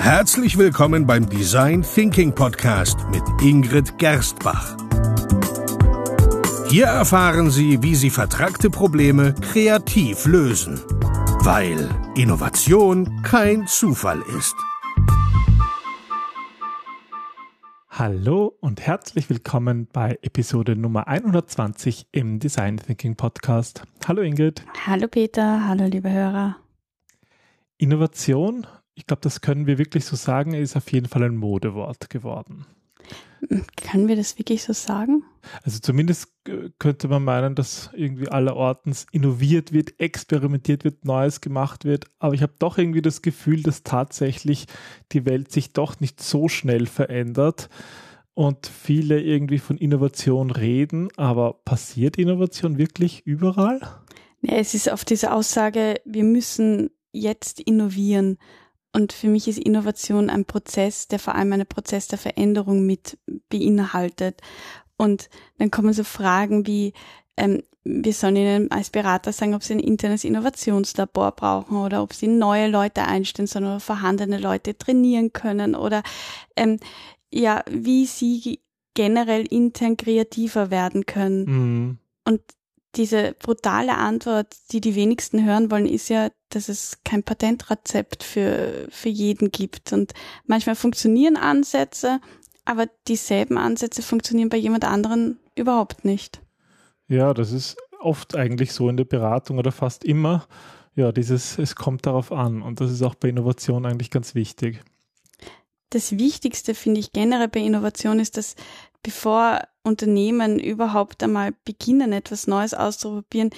Herzlich willkommen beim Design Thinking Podcast mit Ingrid Gerstbach. Hier erfahren Sie, wie Sie vertragte Probleme kreativ lösen, weil Innovation kein Zufall ist. Hallo und herzlich willkommen bei Episode Nummer 120 im Design Thinking Podcast. Hallo Ingrid. Hallo Peter, hallo liebe Hörer. Innovation, ich glaube, das können wir wirklich so sagen, ist auf jeden Fall ein Modewort geworden. Können wir das wirklich so sagen? Also zumindest äh, könnte man meinen, dass irgendwie allerortens innoviert wird, experimentiert wird, Neues gemacht wird. Aber ich habe doch irgendwie das Gefühl, dass tatsächlich die Welt sich doch nicht so schnell verändert und viele irgendwie von Innovation reden. Aber passiert Innovation wirklich überall? Ja, es ist auf diese Aussage, wir müssen jetzt innovieren. Und für mich ist Innovation ein Prozess, der vor allem einen Prozess der Veränderung mit beinhaltet. Und dann kommen so Fragen wie, ähm, wir sollen Ihnen als Berater sagen, ob Sie ein internes Innovationslabor brauchen oder ob Sie neue Leute einstellen sollen oder vorhandene Leute trainieren können oder ähm, ja, wie Sie generell intern kreativer werden können. Mhm. Und diese brutale Antwort, die die wenigsten hören wollen, ist ja, dass es kein Patentrezept für, für jeden gibt. Und manchmal funktionieren Ansätze, aber dieselben Ansätze funktionieren bei jemand anderen überhaupt nicht. Ja, das ist oft eigentlich so in der Beratung oder fast immer. Ja, dieses, es kommt darauf an. Und das ist auch bei Innovation eigentlich ganz wichtig. Das Wichtigste finde ich generell bei Innovation ist, dass bevor Unternehmen überhaupt einmal beginnen, etwas Neues auszuprobieren,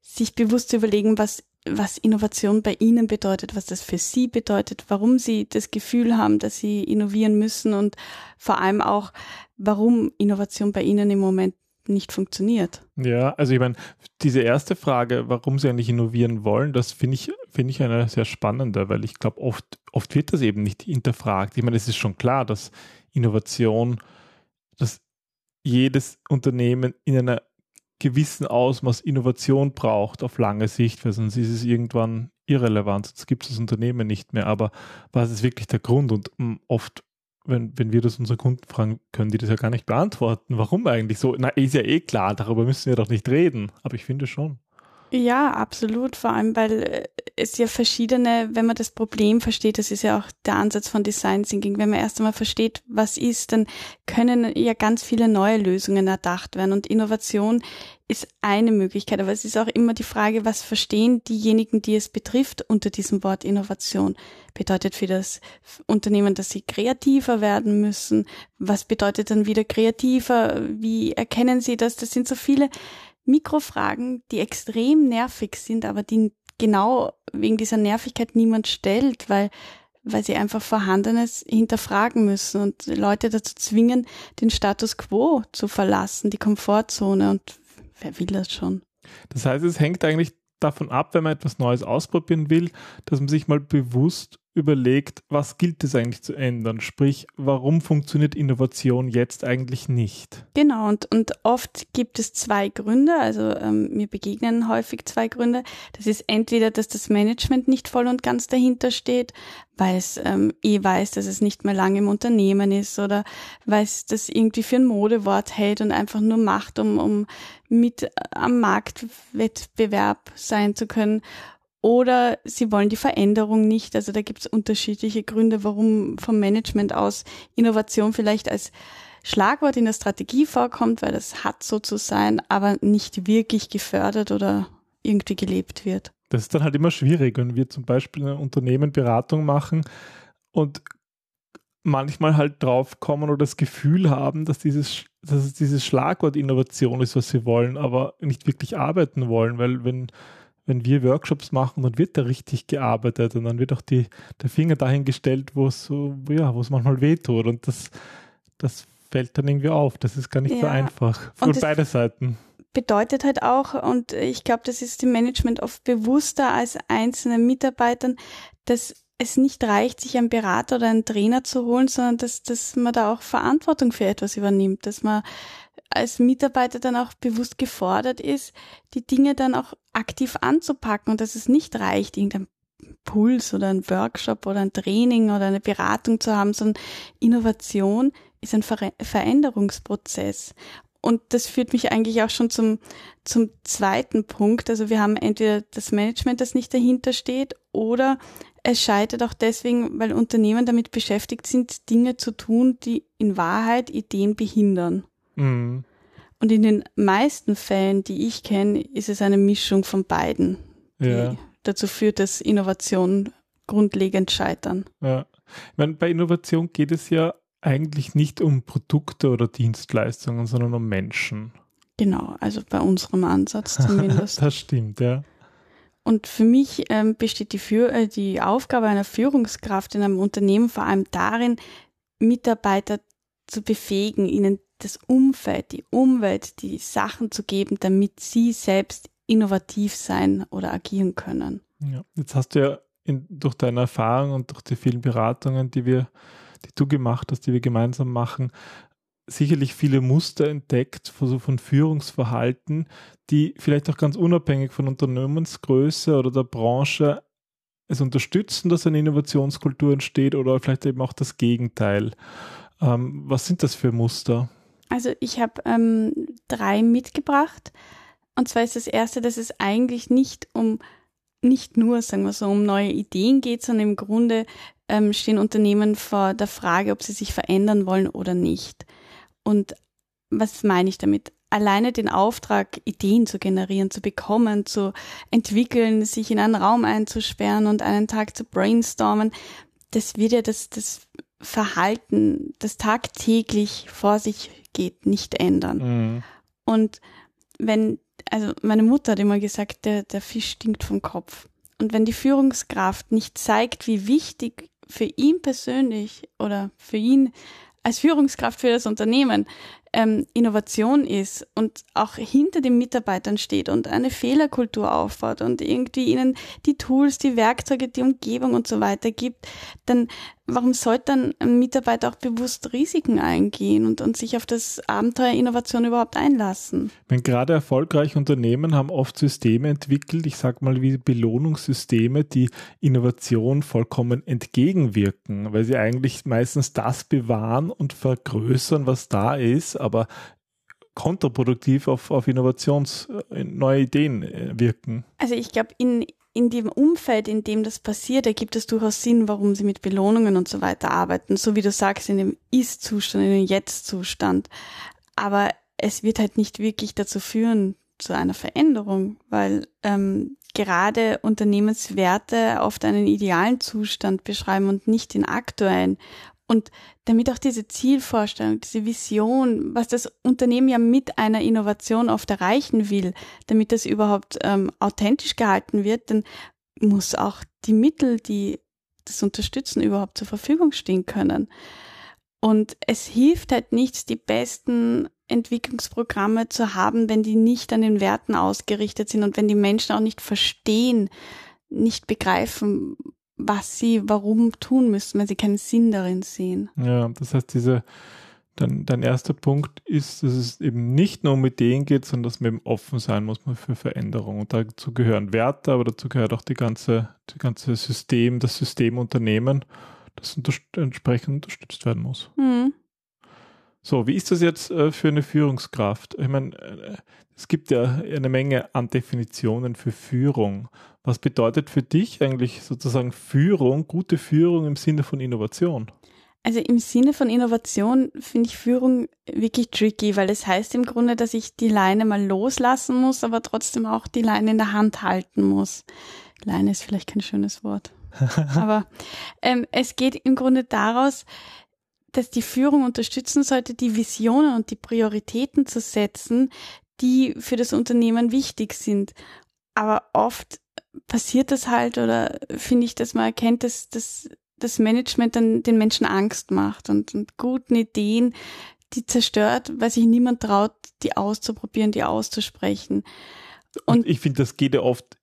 sich bewusst zu überlegen, was, was Innovation bei ihnen bedeutet, was das für sie bedeutet, warum sie das Gefühl haben, dass sie innovieren müssen und vor allem auch, warum Innovation bei ihnen im Moment nicht funktioniert. Ja, also ich meine, diese erste Frage, warum sie eigentlich innovieren wollen, das finde ich, finde ich eine sehr spannende, weil ich glaube, oft, oft wird das eben nicht hinterfragt. Ich meine, es ist schon klar, dass Innovation jedes Unternehmen in einer gewissen Ausmaß Innovation braucht auf lange Sicht, weil sonst ist es irgendwann irrelevant, sonst gibt es das Unternehmen nicht mehr. Aber was ist wirklich der Grund? Und hm, oft, wenn, wenn wir das unsere Kunden fragen, können die das ja gar nicht beantworten. Warum eigentlich so? Na, ist ja eh klar, darüber müssen wir doch nicht reden. Aber ich finde schon. Ja, absolut. Vor allem, weil äh, es ja verschiedene, wenn man das Problem versteht, das ist ja auch der Ansatz von Design Thinking, wenn man erst einmal versteht, was ist, dann können ja ganz viele neue Lösungen erdacht werden. Und Innovation ist eine Möglichkeit, aber es ist auch immer die Frage, was verstehen diejenigen, die es betrifft, unter diesem Wort Innovation. Bedeutet für das Unternehmen, dass sie kreativer werden müssen? Was bedeutet dann wieder kreativer? Wie erkennen sie das? Das sind so viele Mikrofragen, die extrem nervig sind, aber die genau wegen dieser Nervigkeit niemand stellt, weil weil sie einfach Vorhandenes hinterfragen müssen und Leute dazu zwingen, den Status quo zu verlassen, die Komfortzone und wer will das schon? Das heißt, es hängt eigentlich davon ab, wenn man etwas Neues ausprobieren will, dass man sich mal bewusst überlegt, was gilt es eigentlich zu ändern? Sprich, warum funktioniert Innovation jetzt eigentlich nicht? Genau, und, und oft gibt es zwei Gründe, also ähm, mir begegnen häufig zwei Gründe. Das ist entweder, dass das Management nicht voll und ganz dahinter steht, weil es ähm, eh weiß, dass es nicht mehr lange im Unternehmen ist oder weil es das irgendwie für ein Modewort hält und einfach nur macht, um, um mit am Marktwettbewerb sein zu können oder sie wollen die Veränderung nicht. Also da gibt es unterschiedliche Gründe, warum vom Management aus Innovation vielleicht als Schlagwort in der Strategie vorkommt, weil das hat so zu sein, aber nicht wirklich gefördert oder irgendwie gelebt wird. Das ist dann halt immer schwierig, wenn wir zum Beispiel in einem Unternehmen Beratung machen und manchmal halt drauf kommen oder das Gefühl haben, dass dieses, dass es dieses Schlagwort Innovation ist, was sie wollen, aber nicht wirklich arbeiten wollen, weil wenn wenn wir Workshops machen, dann wird da richtig gearbeitet und dann wird auch die, der Finger dahin gestellt, wo es so, ja, wo es manchmal wehtut. Und das, das fällt dann irgendwie auf. Das ist gar nicht ja. so einfach. Von beide Seiten. Bedeutet halt auch, und ich glaube, das ist dem Management oft bewusster als einzelnen Mitarbeitern, dass es nicht reicht, sich einen Berater oder einen Trainer zu holen, sondern dass, dass man da auch Verantwortung für etwas übernimmt, dass man als Mitarbeiter dann auch bewusst gefordert ist, die Dinge dann auch aktiv anzupacken und dass es nicht reicht, irgendein Puls oder ein Workshop oder ein Training oder eine Beratung zu haben, sondern Innovation ist ein Ver Veränderungsprozess. Und das führt mich eigentlich auch schon zum, zum zweiten Punkt. Also wir haben entweder das Management, das nicht dahinter steht, oder es scheitert auch deswegen, weil Unternehmen damit beschäftigt sind, Dinge zu tun, die in Wahrheit Ideen behindern. Mhm. Und in den meisten Fällen, die ich kenne, ist es eine Mischung von beiden, die ja. dazu führt, dass Innovationen grundlegend scheitern. Ja. Ich meine, bei Innovation geht es ja eigentlich nicht um Produkte oder Dienstleistungen, sondern um Menschen. Genau, also bei unserem Ansatz zumindest. das stimmt, ja. Und für mich ähm, besteht die, für äh, die Aufgabe einer Führungskraft in einem Unternehmen vor allem darin, Mitarbeiter zu befähigen, ihnen das Umfeld, die Umwelt, die Sachen zu geben, damit sie selbst innovativ sein oder agieren können. Ja, jetzt hast du ja in, durch deine Erfahrung und durch die vielen Beratungen, die wir die du gemacht hast, die wir gemeinsam machen, sicherlich viele Muster entdeckt, so von Führungsverhalten, die vielleicht auch ganz unabhängig von Unternehmensgröße oder der Branche es unterstützen, dass eine Innovationskultur entsteht oder vielleicht eben auch das Gegenteil. Ähm, was sind das für Muster? Also ich habe ähm, drei mitgebracht. Und zwar ist das erste, dass es eigentlich nicht um nicht nur, sagen wir so, um neue Ideen geht, sondern im Grunde ähm, stehen Unternehmen vor der Frage, ob sie sich verändern wollen oder nicht. Und was meine ich damit? Alleine den Auftrag, Ideen zu generieren, zu bekommen, zu entwickeln, sich in einen Raum einzusperren und einen Tag zu brainstormen, das wird ja das, das Verhalten, das tagtäglich vor sich geht, nicht ändern. Mhm. Und wenn, also meine Mutter hat immer gesagt, der, der Fisch stinkt vom Kopf. Und wenn die Führungskraft nicht zeigt, wie wichtig für ihn persönlich oder für ihn als Führungskraft für das Unternehmen ähm, Innovation ist und auch hinter den Mitarbeitern steht und eine Fehlerkultur aufbaut und irgendwie ihnen die Tools, die Werkzeuge, die Umgebung und so weiter gibt, dann warum sollte dann ein Mitarbeiter auch bewusst Risiken eingehen und, und sich auf das Abenteuer Innovation überhaupt einlassen? Wenn gerade erfolgreiche Unternehmen haben oft Systeme entwickelt, ich sage mal wie Belohnungssysteme, die Innovation vollkommen entgegenwirken, weil sie eigentlich meistens das bewahren und vergrößern, was da ist, aber kontraproduktiv auf, auf Innovations, äh, neue Ideen äh, wirken. Also ich glaube, in, in dem Umfeld, in dem das passiert, ergibt es durchaus Sinn, warum sie mit Belohnungen und so weiter arbeiten. So wie du sagst, in dem Ist-Zustand, in dem Jetzt-Zustand. Aber es wird halt nicht wirklich dazu führen, zu einer Veränderung, weil ähm, gerade Unternehmenswerte oft einen idealen Zustand beschreiben und nicht den aktuellen. Und damit auch diese Zielvorstellung, diese Vision, was das Unternehmen ja mit einer Innovation oft erreichen will, damit das überhaupt ähm, authentisch gehalten wird, dann muss auch die Mittel, die das unterstützen, überhaupt zur Verfügung stehen können. Und es hilft halt nichts, die besten Entwicklungsprogramme zu haben, wenn die nicht an den Werten ausgerichtet sind und wenn die Menschen auch nicht verstehen, nicht begreifen, was sie warum tun müssen, wenn sie keinen Sinn darin sehen. Ja, das heißt, diese, dann, dein erster Punkt ist, dass es eben nicht nur um Ideen geht, sondern dass man eben offen sein muss für Veränderung. Und dazu gehören Werte, aber dazu gehört auch die ganze, die ganze System, das Systemunternehmen, das unter entsprechend unterstützt werden muss. Mhm. So, wie ist das jetzt äh, für eine Führungskraft? Ich meine, äh, es gibt ja eine Menge an Definitionen für Führung. Was bedeutet für dich eigentlich sozusagen Führung, gute Führung im Sinne von Innovation? Also im Sinne von Innovation finde ich Führung wirklich tricky, weil es das heißt im Grunde, dass ich die Leine mal loslassen muss, aber trotzdem auch die Leine in der Hand halten muss. Leine ist vielleicht kein schönes Wort. aber ähm, es geht im Grunde daraus, dass die Führung unterstützen sollte, die Visionen und die Prioritäten zu setzen, die für das Unternehmen wichtig sind. Aber oft passiert das halt oder finde ich, dass man erkennt, dass, dass das Management dann den Menschen Angst macht und, und guten Ideen, die zerstört, weil sich niemand traut, die auszuprobieren, die auszusprechen. Und, und ich finde, das geht ja oft,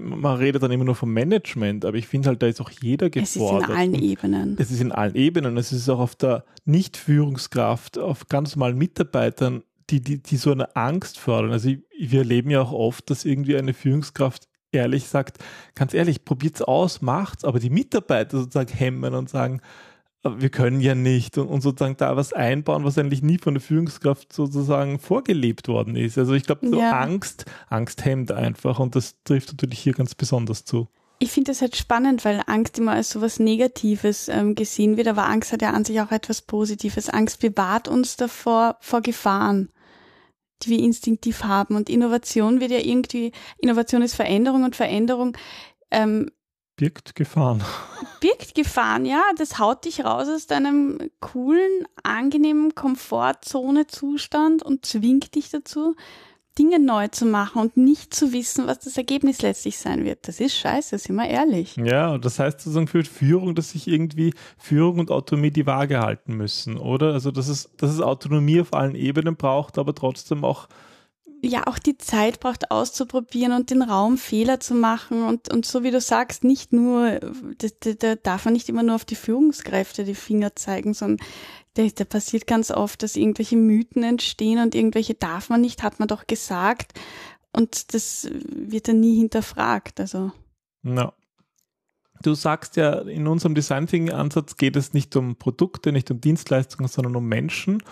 man redet dann immer nur vom Management, aber ich finde halt, da ist auch jeder gefordert. Es ist in allen Ebenen. Es ist in allen Ebenen. Es ist auch auf der Nicht-Führungskraft, auf ganz normalen Mitarbeitern, die, die, die so eine Angst fördern. Also wir erleben ja auch oft, dass irgendwie eine Führungskraft ehrlich sagt, ganz ehrlich, probiert's aus, macht's, aber die Mitarbeiter sozusagen hemmen und sagen, wir können ja nicht und, und, sozusagen da was einbauen, was eigentlich nie von der Führungskraft sozusagen vorgelebt worden ist. Also ich glaube, so ja. Angst, Angst hemmt einfach und das trifft natürlich hier ganz besonders zu. Ich finde das halt spannend, weil Angst immer als so was Negatives ähm, gesehen wird, aber Angst hat ja an sich auch etwas Positives. Angst bewahrt uns davor, vor Gefahren, die wir instinktiv haben. Und Innovation wird ja irgendwie, Innovation ist Veränderung und Veränderung ähm, birgt Gefahren. Birgt Gefahren, ja. Das haut dich raus aus deinem coolen, angenehmen Komfortzone-Zustand und zwingt dich dazu, Dinge neu zu machen und nicht zu wissen, was das Ergebnis letztlich sein wird. Das ist scheiße, sind wir ehrlich. Ja, und das heißt sozusagen für Führung, dass sich irgendwie Führung und Autonomie die Waage halten müssen, oder? Also, dass es, dass es Autonomie auf allen Ebenen braucht, aber trotzdem auch ja auch die Zeit braucht auszuprobieren und den Raum Fehler zu machen und, und so wie du sagst, nicht nur, da, da darf man nicht immer nur auf die Führungskräfte die Finger zeigen, sondern da, da passiert ganz oft, dass irgendwelche Mythen entstehen und irgendwelche darf man nicht, hat man doch gesagt. Und das wird dann nie hinterfragt. Also. No. Du sagst ja, in unserem Design Thinking Ansatz geht es nicht um Produkte, nicht um Dienstleistungen, sondern um Menschen.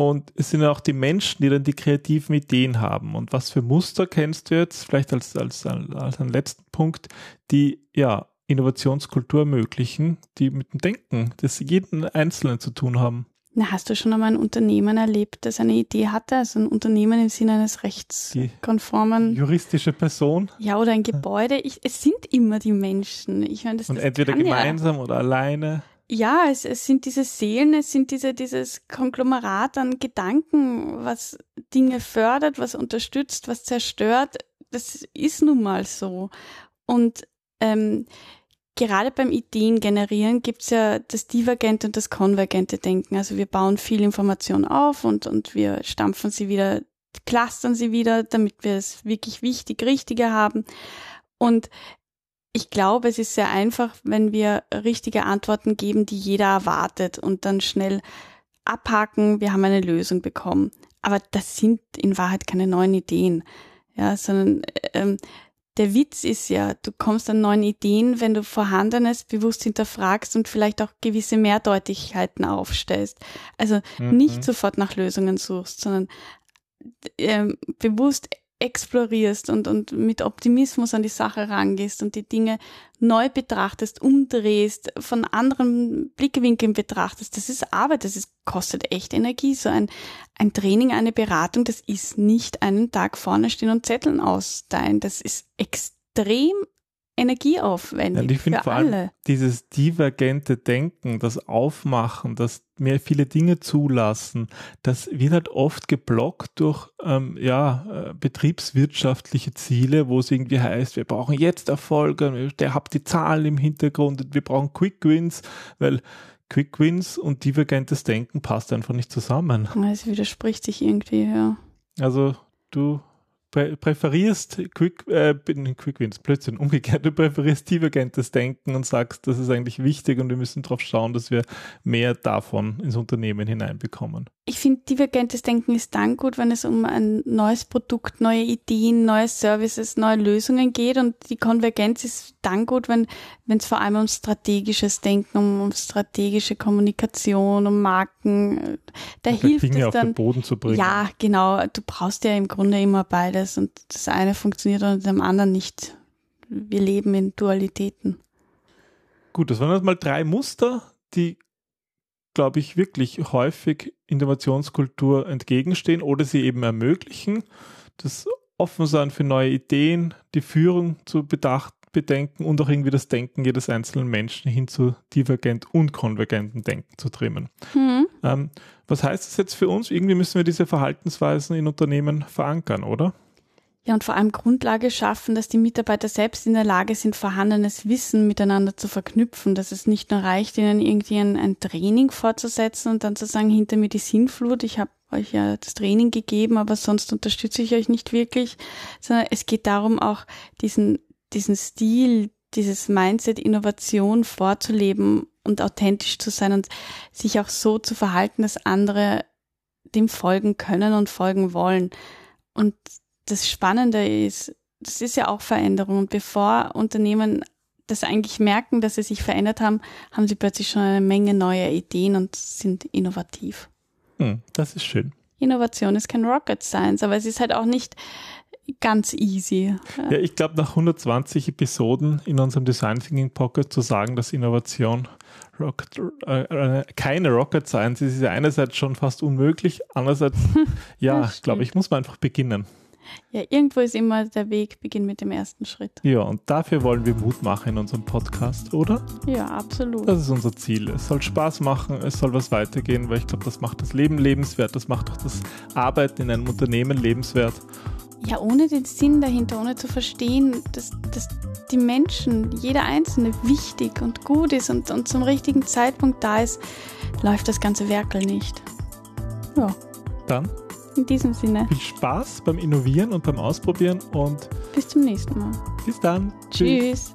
Und es sind auch die Menschen, die dann die kreativen Ideen haben. Und was für Muster kennst du jetzt, vielleicht als, als, als einen letzten Punkt, die ja Innovationskultur ermöglichen, die mit dem Denken des jeden Einzelnen zu tun haben. Na, hast du schon einmal ein Unternehmen erlebt, das eine Idee hatte? Also ein Unternehmen im Sinne eines rechtskonformen. Die juristische Person? Ja, oder ein Gebäude. Ich, es sind immer die Menschen. Ich meine, das, Und das entweder gemeinsam ja. oder alleine. Ja, es, es sind diese Seelen, es sind diese, dieses Konglomerat an Gedanken, was Dinge fördert, was unterstützt, was zerstört. Das ist nun mal so. Und ähm, gerade beim Ideen generieren gibt's ja das divergente und das konvergente Denken. Also wir bauen viel Information auf und, und wir stampfen sie wieder, clustern sie wieder, damit wir es wirklich wichtig, richtiger haben. Und ich glaube, es ist sehr einfach, wenn wir richtige Antworten geben, die jeder erwartet und dann schnell abhaken, wir haben eine Lösung bekommen. Aber das sind in Wahrheit keine neuen Ideen, ja, sondern ähm, der Witz ist ja, du kommst an neuen Ideen, wenn du Vorhandenes bewusst hinterfragst und vielleicht auch gewisse Mehrdeutigkeiten aufstellst. Also mhm. nicht sofort nach Lösungen suchst, sondern äh, bewusst explorierst und, und mit Optimismus an die Sache rangehst und die Dinge neu betrachtest, umdrehst, von anderen Blickwinkeln betrachtest. Das ist Arbeit, das ist, kostet echt Energie. So ein, ein Training, eine Beratung, das ist nicht einen Tag vorne stehen und Zetteln austeilen. Das ist extrem energieaufwendig ja, ich für vor alle. Allem dieses divergente Denken, das Aufmachen, das mehr viele Dinge zulassen, das wird halt oft geblockt durch ähm, ja, äh, betriebswirtschaftliche Ziele, wo es irgendwie heißt, wir brauchen jetzt Erfolge, der habt die Zahlen im Hintergrund, wir brauchen Quick Wins, weil Quick Wins und divergentes Denken passt einfach nicht zusammen. Es widerspricht sich irgendwie, ja. Also du prä präferierst Quick, äh, Quick Wins, Blödsinn, umgekehrt, du präferierst divergentes Denken und sagst, das ist eigentlich wichtig und wir müssen darauf schauen, dass wir mehr davon ins Unternehmen hineinbekommen. Ich finde, divergentes Denken ist dann gut, wenn es um ein neues Produkt, neue Ideen, neue Services, neue Lösungen geht und die Konvergenz ist dann gut, wenn es vor allem um strategisches Denken, um, um strategische Kommunikation, um Marken, da und hilft Dinge es dann. Auf den Boden zu bringen. Ja, genau. Du brauchst ja im Grunde immer beides und das eine funktioniert und dem anderen nicht. Wir leben in Dualitäten. Gut, das waren jetzt mal drei Muster, die glaube ich, wirklich häufig Innovationskultur entgegenstehen oder sie eben ermöglichen. Das Offensein für neue Ideen, die Führung zu bedacht, bedenken und auch irgendwie das Denken jedes einzelnen Menschen hin zu divergent und konvergenten Denken zu trimmen. Mhm. Ähm, was heißt das jetzt für uns? Irgendwie müssen wir diese Verhaltensweisen in Unternehmen verankern, oder? Ja, und vor allem Grundlage schaffen, dass die Mitarbeiter selbst in der Lage sind, vorhandenes Wissen miteinander zu verknüpfen, dass es nicht nur reicht, ihnen irgendwie ein, ein Training vorzusetzen und dann zu sagen, hinter mir die Sinnflut, ich habe euch ja das Training gegeben, aber sonst unterstütze ich euch nicht wirklich, sondern es geht darum, auch diesen, diesen Stil, dieses Mindset Innovation vorzuleben und authentisch zu sein und sich auch so zu verhalten, dass andere dem folgen können und folgen wollen. Und das Spannende ist, das ist ja auch Veränderung. Und bevor Unternehmen das eigentlich merken, dass sie sich verändert haben, haben sie plötzlich schon eine Menge neuer Ideen und sind innovativ. Hm, das ist schön. Innovation ist kein Rocket Science, aber es ist halt auch nicht ganz easy. Ja, ich glaube, nach 120 Episoden in unserem Design Thinking Pocket zu sagen, dass Innovation Rocket, äh, äh keine Rocket Science ist, ist ja einerseits schon fast unmöglich, andererseits, ja, glaube ich, muss man einfach beginnen. Ja, irgendwo ist immer der Weg, beginn mit dem ersten Schritt. Ja, und dafür wollen wir Mut machen in unserem Podcast, oder? Ja, absolut. Das ist unser Ziel. Es soll Spaß machen, es soll was weitergehen, weil ich glaube, das macht das Leben lebenswert, das macht auch das Arbeiten in einem Unternehmen lebenswert. Ja, ohne den Sinn dahinter, ohne zu verstehen, dass, dass die Menschen, jeder Einzelne wichtig und gut ist und, und zum richtigen Zeitpunkt da ist, läuft das ganze Werkel nicht. Ja. Dann in diesem Sinne. Viel Spaß beim Innovieren und beim Ausprobieren und bis zum nächsten Mal. Bis dann. Tschüss. Tschüss.